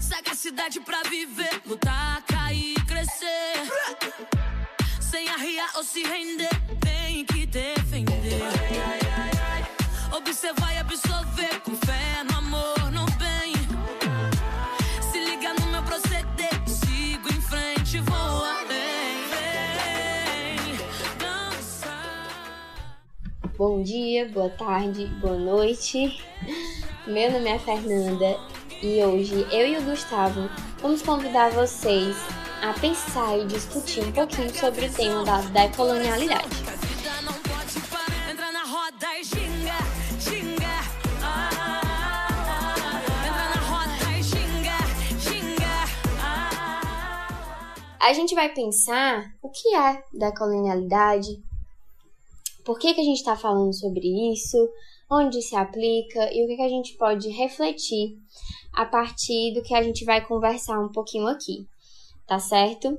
Sagacidade pra viver, lutar, cair, crescer. Sem arriar ou se render, tem que defender. Observar e absorver, com fé no amor, no bem. Se liga no meu proceder, sigo em frente, vou além. Bom dia, boa tarde, boa noite. Meu nome é Fernanda e hoje eu e o Gustavo vamos convidar vocês a pensar e discutir um pouquinho sobre o tema da decolonialidade. A. Ah. A gente vai pensar o que é decolonialidade, por que, que a gente está falando sobre isso, onde se aplica e o que, que a gente pode refletir a partir do que a gente vai conversar um pouquinho aqui, tá certo?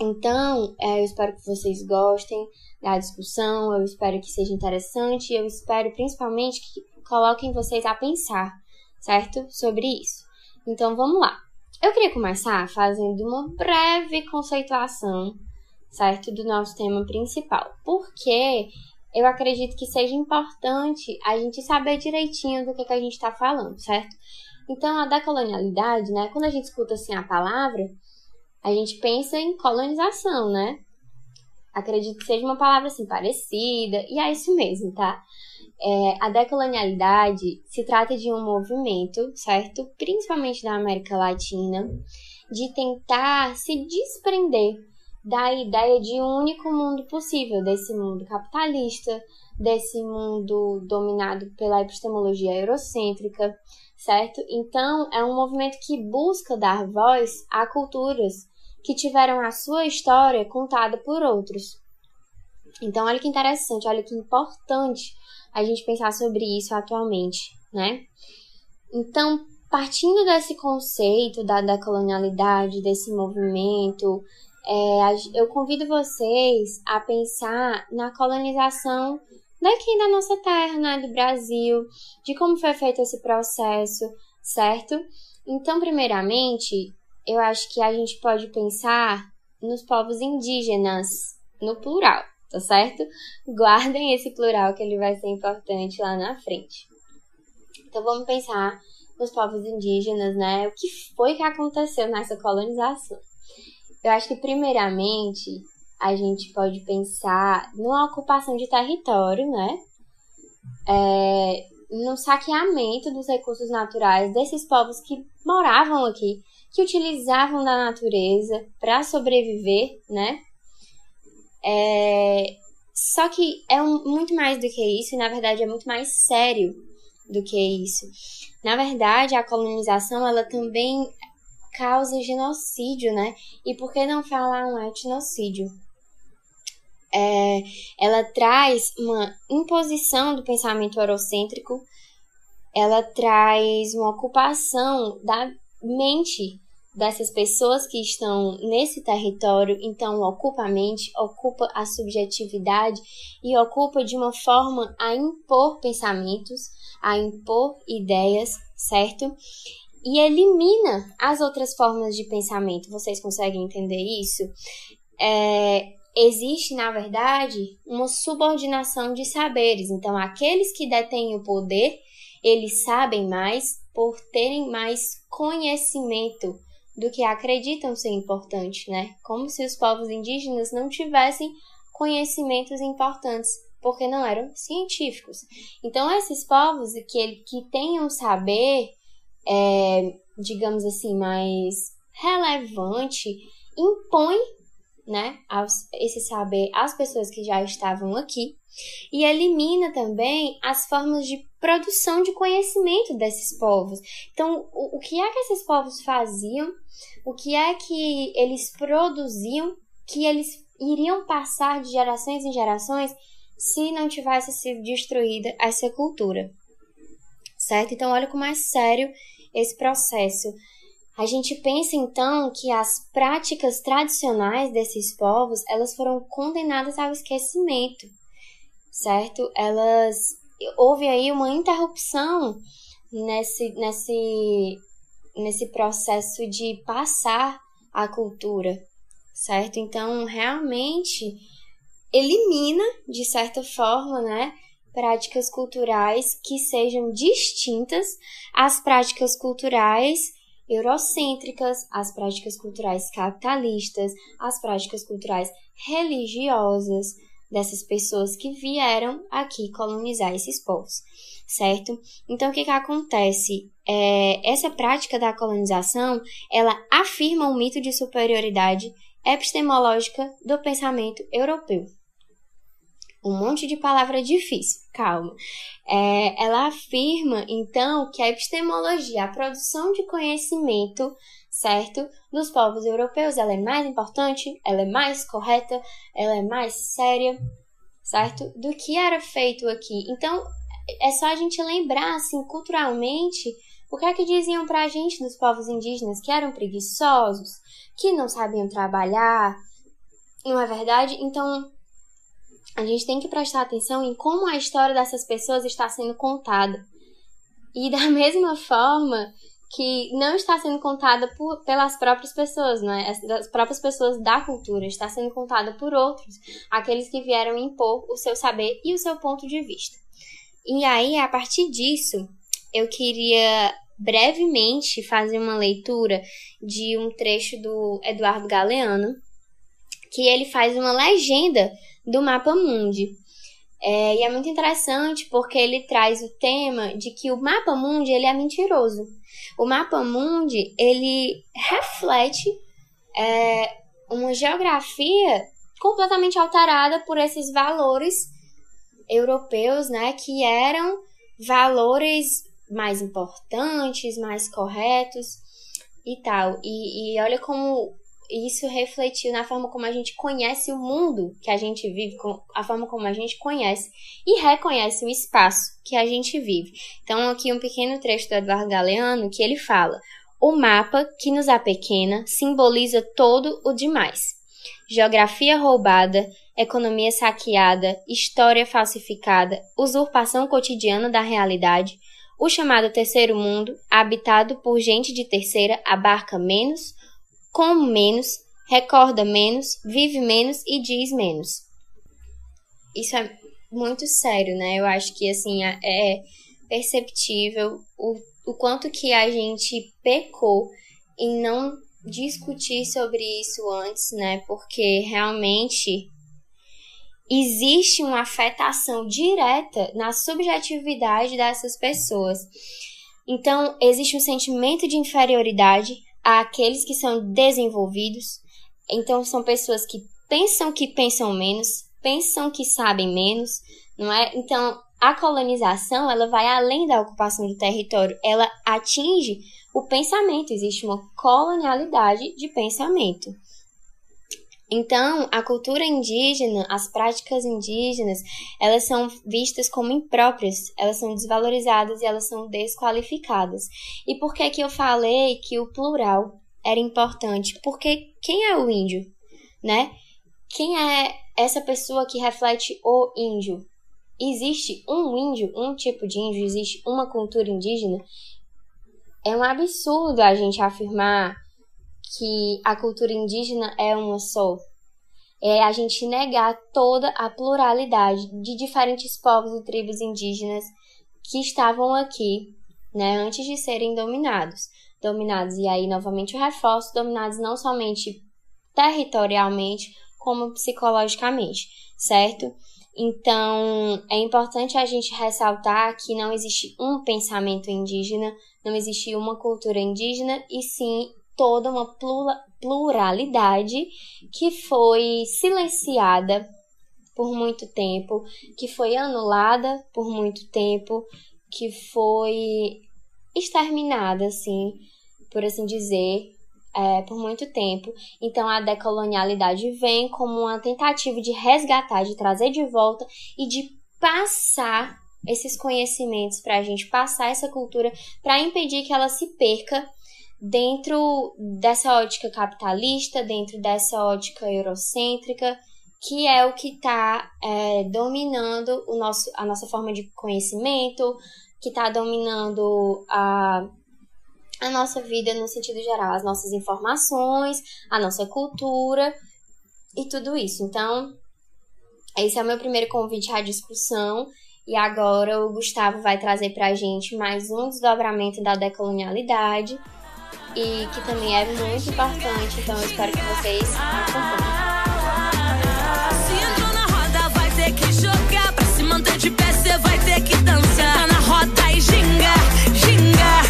Então, é, eu espero que vocês gostem da discussão, eu espero que seja interessante, eu espero principalmente que coloquem vocês a pensar, certo? Sobre isso. Então, vamos lá. Eu queria começar fazendo uma breve conceituação, certo? Do nosso tema principal. Porque eu acredito que seja importante a gente saber direitinho do que, que a gente está falando, certo? Então, a decolonialidade, né? Quando a gente escuta assim a palavra, a gente pensa em colonização, né? Acredito que seja uma palavra assim parecida, e é isso mesmo, tá? É, a decolonialidade se trata de um movimento, certo? Principalmente da América Latina, de tentar se desprender da ideia de um único mundo possível, desse mundo capitalista, desse mundo dominado pela epistemologia eurocêntrica, certo? Então, é um movimento que busca dar voz a culturas que tiveram a sua história contada por outros. Então, olha que interessante, olha que importante a gente pensar sobre isso atualmente, né? Então, partindo desse conceito da, da colonialidade, desse movimento, é, eu convido vocês a pensar na colonização daqui da nossa terra, né, do Brasil, de como foi feito esse processo, certo? Então, primeiramente, eu acho que a gente pode pensar nos povos indígenas, no plural, tá certo? Guardem esse plural que ele vai ser importante lá na frente. Então, vamos pensar nos povos indígenas, né? O que foi que aconteceu nessa colonização? Eu acho que, primeiramente, a gente pode pensar numa ocupação de território, né? É, no saqueamento dos recursos naturais desses povos que moravam aqui, que utilizavam da natureza para sobreviver, né? É, só que é um- muito mais do que isso, e na verdade é muito mais sério do que isso. Na verdade, a colonização ela também causa genocídio, né? E por que não falar um etnocídio? É, ela traz uma imposição do pensamento eurocêntrico, ela traz uma ocupação da mente dessas pessoas que estão nesse território, então ocupa a mente, ocupa a subjetividade e ocupa de uma forma a impor pensamentos, a impor ideias, certo? E elimina as outras formas de pensamento. Vocês conseguem entender isso? É, existe, na verdade, uma subordinação de saberes. Então, aqueles que detêm o poder, eles sabem mais por terem mais conhecimento do que acreditam ser importante, né? Como se os povos indígenas não tivessem conhecimentos importantes, porque não eram científicos. Então, esses povos que, que têm um saber, é, digamos assim, mais relevante, impõem né, esse saber às pessoas que já estavam aqui e elimina também as formas de produção de conhecimento desses povos. Então, o, o que é que esses povos faziam? O que é que eles produziam que eles iriam passar de gerações em gerações se não tivesse sido destruída essa cultura? Certo? Então, olha como é sério esse processo. A gente pensa então que as práticas tradicionais desses povos, elas foram condenadas ao esquecimento, certo? Elas houve aí uma interrupção nesse, nesse, nesse processo de passar a cultura, certo? Então, realmente elimina, de certa forma, né, práticas culturais que sejam distintas às práticas culturais eurocêntricas, às práticas culturais capitalistas, às práticas culturais religiosas dessas pessoas que vieram aqui colonizar esses povos, certo? Então, o que, que acontece? É, essa prática da colonização, ela afirma um mito de superioridade epistemológica do pensamento europeu um monte de palavra difícil, calma. É, ela afirma, então, que a epistemologia, a produção de conhecimento, certo, dos povos europeus, ela é mais importante, ela é mais correta, ela é mais séria, certo, do que era feito aqui. Então, é só a gente lembrar, assim, culturalmente, o que é que diziam pra gente dos povos indígenas que eram preguiçosos, que não sabiam trabalhar, não é verdade? Então, a gente tem que prestar atenção em como a história dessas pessoas está sendo contada. E da mesma forma que não está sendo contada por, pelas próprias pessoas, né? As próprias pessoas da cultura, está sendo contada por outros, aqueles que vieram impor o seu saber e o seu ponto de vista. E aí, a partir disso, eu queria brevemente fazer uma leitura de um trecho do Eduardo Galeano, que ele faz uma legenda do Mapa Mundi. É, e é muito interessante porque ele traz o tema de que o Mapa Mundi ele é mentiroso. O Mapa Mundi ele reflete é, uma geografia completamente alterada por esses valores europeus, né, que eram valores mais importantes, mais corretos e tal. E, e olha como isso refletiu na forma como a gente conhece o mundo que a gente vive, a forma como a gente conhece e reconhece o espaço que a gente vive. Então, aqui um pequeno trecho do Eduardo Galeano que ele fala: O mapa que nos apequena simboliza todo o demais. Geografia roubada, economia saqueada, história falsificada, usurpação cotidiana da realidade. O chamado terceiro mundo, habitado por gente de terceira, abarca menos come menos, recorda menos, vive menos e diz menos. Isso é muito sério, né? Eu acho que assim é, perceptível o, o quanto que a gente pecou em não discutir sobre isso antes, né? Porque realmente existe uma afetação direta na subjetividade dessas pessoas. Então, existe um sentimento de inferioridade, àqueles que são desenvolvidos. Então, são pessoas que pensam que pensam menos, pensam que sabem menos, não é? Então, a colonização, ela vai além da ocupação do território, ela atinge o pensamento, existe uma colonialidade de pensamento. Então, a cultura indígena, as práticas indígenas, elas são vistas como impróprias, elas são desvalorizadas e elas são desqualificadas. E por que que eu falei que o plural era importante? Porque quem é o índio, né? Quem é essa pessoa que reflete o índio? Existe um índio, um tipo de índio, existe uma cultura indígena? É um absurdo a gente afirmar que a cultura indígena é uma só. É a gente negar toda a pluralidade de diferentes povos e tribos indígenas que estavam aqui, né, antes de serem dominados. Dominados, e aí novamente o reforço, dominados não somente territorialmente, como psicologicamente, certo? Então, é importante a gente ressaltar que não existe um pensamento indígena, não existe uma cultura indígena, e sim toda uma pluralidade que foi silenciada por muito tempo, que foi anulada por muito tempo, que foi exterminada, assim, por assim dizer, é, por muito tempo. Então a decolonialidade vem como uma tentativa de resgatar, de trazer de volta e de passar esses conhecimentos para a gente passar essa cultura para impedir que ela se perca dentro dessa ótica capitalista, dentro dessa ótica eurocêntrica, que é o que está é, dominando o nosso, a nossa forma de conhecimento, que está dominando a, a nossa vida no sentido geral, as nossas informações, a nossa cultura e tudo isso. Então, esse é o meu primeiro convite à discussão. E agora o Gustavo vai trazer para a gente mais um desdobramento da decolonialidade e que também é muito importante, então eu espero que vocês acompanhem. Se entrou na roda, vai ter que jogar. Pra se manter de pé, você vai ter que dançar. na roda e ginga, ginga.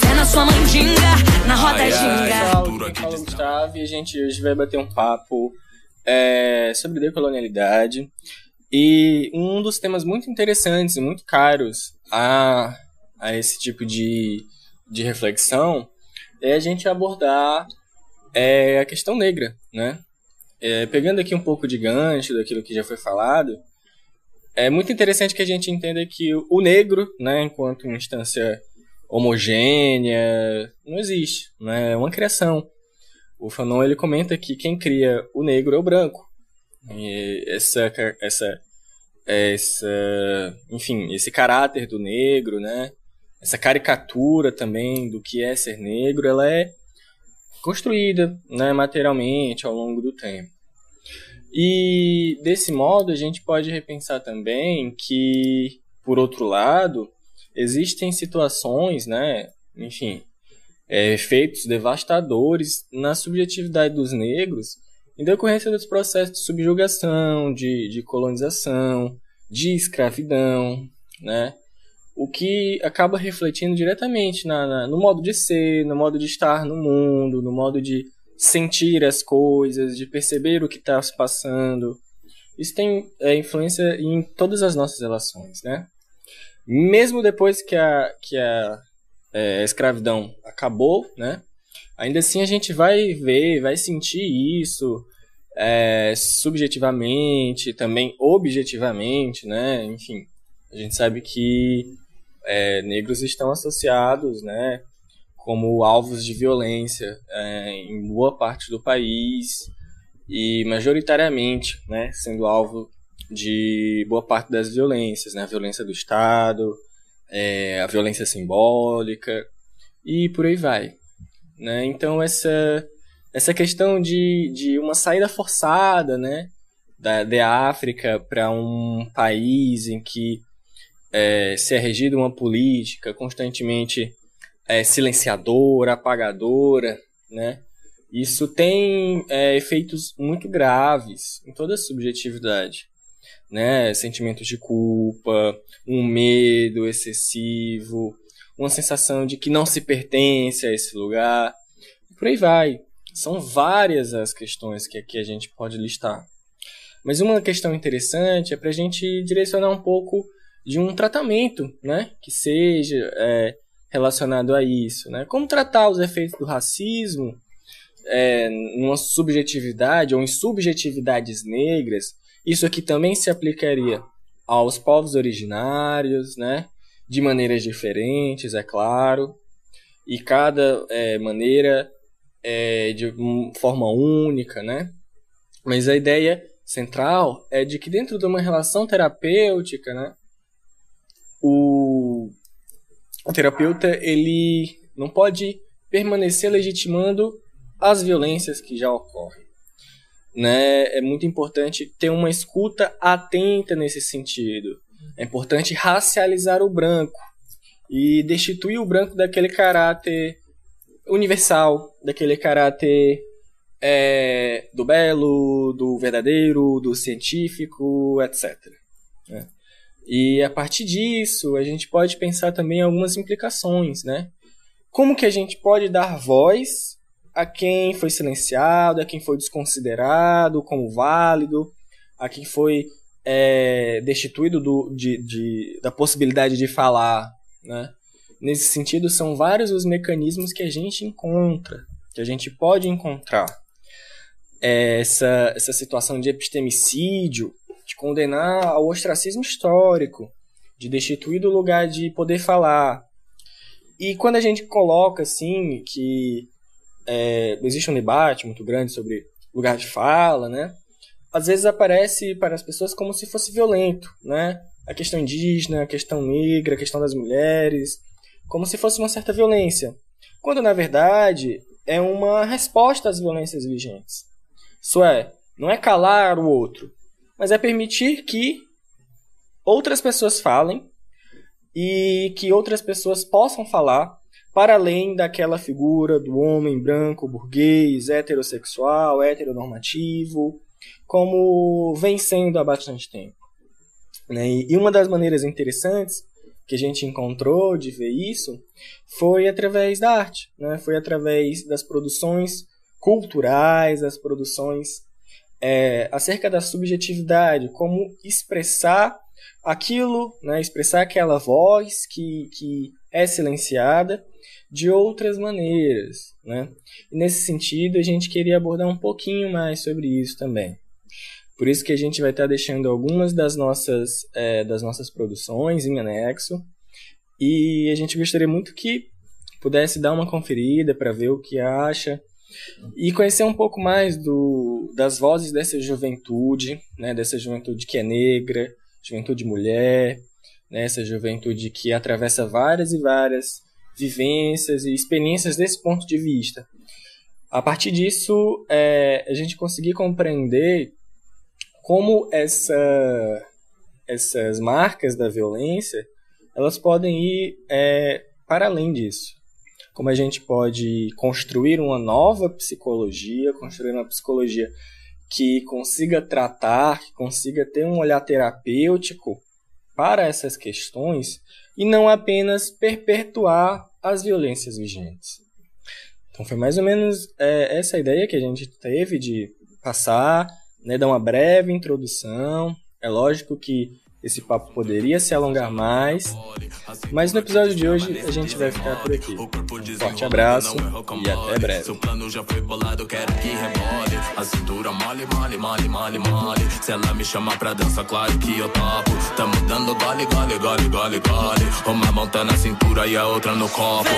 Fé na sua mãe, ginga. Na roda ai, ginga. Ai, fala Gustavo e a gente hoje vai bater um papo é, sobre decolonialidade. E um dos temas muito interessantes e muito caros a, a esse tipo de, de reflexão é a gente abordar é, a questão negra, né? É, pegando aqui um pouco de gancho daquilo que já foi falado, é muito interessante que a gente entenda que o negro, né, enquanto uma instância homogênea, não existe, né? É uma criação. O Fanon ele comenta que quem cria o negro é o branco. E essa essa essa, enfim, esse caráter do negro, né? Essa caricatura também do que é ser negro, ela é construída né, materialmente ao longo do tempo. E desse modo a gente pode repensar também que, por outro lado, existem situações, né, enfim, é, efeitos devastadores na subjetividade dos negros em decorrência dos processos de subjugação, de, de colonização, de escravidão, né? O que acaba refletindo diretamente na, na, no modo de ser, no modo de estar no mundo, no modo de sentir as coisas, de perceber o que está se passando. Isso tem é, influência em todas as nossas relações, né? Mesmo depois que a, que a, é, escravidão acabou, né? Ainda assim a gente vai ver, vai sentir isso é, subjetivamente, também objetivamente, né? Enfim, a gente sabe que é, negros estão associados, né, como alvos de violência é, em boa parte do país e majoritariamente, né, sendo alvo de boa parte das violências, né, a violência do Estado, é, a violência simbólica e por aí vai, né? Então essa essa questão de, de uma saída forçada, né, da, da África para um país em que é, se é regido uma política constantemente é, silenciadora, apagadora, né? Isso tem é, efeitos muito graves em toda a subjetividade, né? Sentimentos de culpa, um medo excessivo, uma sensação de que não se pertence a esse lugar, e por aí vai. São várias as questões que aqui a gente pode listar. Mas uma questão interessante é para a gente direcionar um pouco de um tratamento, né, que seja é, relacionado a isso, né? Como tratar os efeitos do racismo é, numa subjetividade ou em subjetividades negras? Isso aqui também se aplicaria aos povos originários, né? De maneiras diferentes, é claro, e cada é, maneira é de forma única, né? Mas a ideia central é de que dentro de uma relação terapêutica, né? o, o terapeuta ele não pode permanecer legitimando as violências que já ocorrem. Né? É muito importante ter uma escuta atenta nesse sentido. É importante racializar o branco e destituir o branco daquele caráter universal, daquele caráter é, do belo, do verdadeiro, do científico, etc. Né? E a partir disso, a gente pode pensar também algumas implicações, né? Como que a gente pode dar voz a quem foi silenciado, a quem foi desconsiderado como válido, a quem foi é, destituído do, de, de, da possibilidade de falar, né? Nesse sentido, são vários os mecanismos que a gente encontra, que a gente pode encontrar. É, essa, essa situação de epistemicídio, de condenar ao ostracismo histórico, de destituir do lugar de poder falar. E quando a gente coloca assim que é, existe um debate muito grande sobre lugar de fala, né? Às vezes aparece para as pessoas como se fosse violento, né? a questão indígena, a questão negra, a questão das mulheres, como se fosse uma certa violência, quando na verdade é uma resposta às violências vigentes. Isso é, não é calar o outro, mas é permitir que outras pessoas falem e que outras pessoas possam falar para além daquela figura do homem branco, burguês, heterossexual, heteronormativo, como vem sendo há bastante tempo. Né? E uma das maneiras interessantes que a gente encontrou de ver isso foi através da arte, né? foi através das produções culturais, das produções é, acerca da subjetividade, como expressar aquilo, né? expressar aquela voz que, que é silenciada de outras maneiras. Né? E nesse sentido, a gente queria abordar um pouquinho mais sobre isso também. Por isso que a gente vai estar deixando algumas das nossas, é, das nossas produções em anexo. E a gente gostaria muito que pudesse dar uma conferida para ver o que acha e conhecer um pouco mais do, das vozes dessa juventude, né, dessa juventude que é negra, juventude mulher, né, essa juventude que atravessa várias e várias vivências e experiências desse ponto de vista. A partir disso, é, a gente conseguir compreender como essa, essas marcas da violência elas podem ir é, para além disso. Como a gente pode construir uma nova psicologia, construir uma psicologia que consiga tratar, que consiga ter um olhar terapêutico para essas questões e não apenas perpetuar as violências vigentes. Então foi mais ou menos é, essa ideia que a gente teve de passar né, dar uma breve introdução. É lógico que esse papo poderia se alongar mais, mas no episódio de hoje a gente vai ficar por aqui. Forte abraço e até breve. Seu plano já foi bolado, quero que rebole. A cintura mole, mole, mole, mole. Se ela me chamar pra claro que eu topo. Tamo dando gole, gole, gole, gole, gole. Uma mão tá na cintura e a outra no copo.